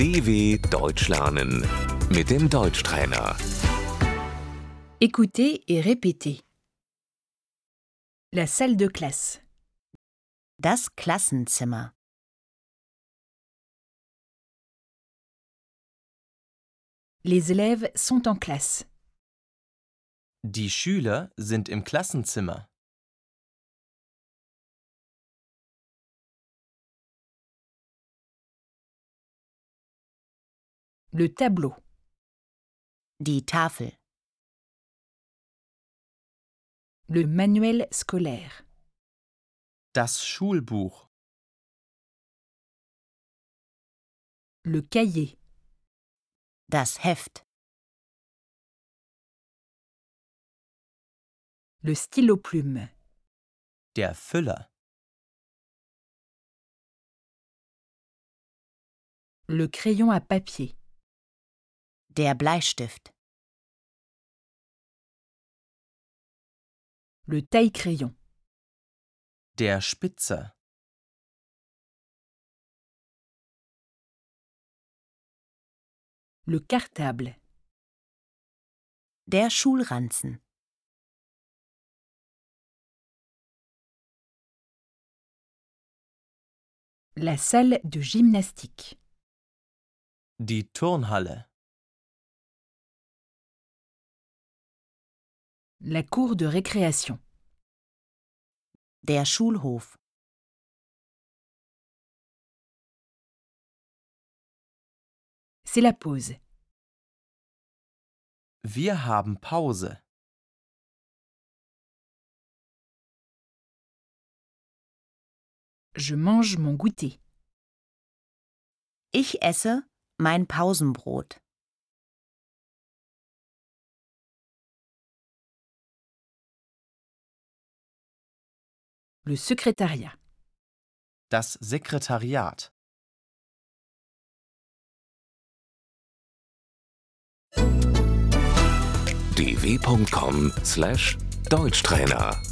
DW Deutsch lernen mit dem Deutschtrainer. Écoutez et répétez. La salle de classe. Das Klassenzimmer. Les élèves sont en classe. Die Schüler sind im Klassenzimmer. Le tableau. Die Tafel. Le manuel scolaire. Das Schulbuch. Le cahier. Das Heft. Le stylo plume. Der Füller. Le crayon à papier. Der Bleistift. Le taille-crayon. Der Spitzer. Le cartable. Der Schulranzen. La salle de gymnastique. Die Turnhalle. La cour de récréation. Der Schulhof. C'est la pause. Wir haben Pause. Je mange mon goûter. Ich esse mein Pausenbrot. Le secrétariat. Das Sekretariat. dw.com/deutschtrainer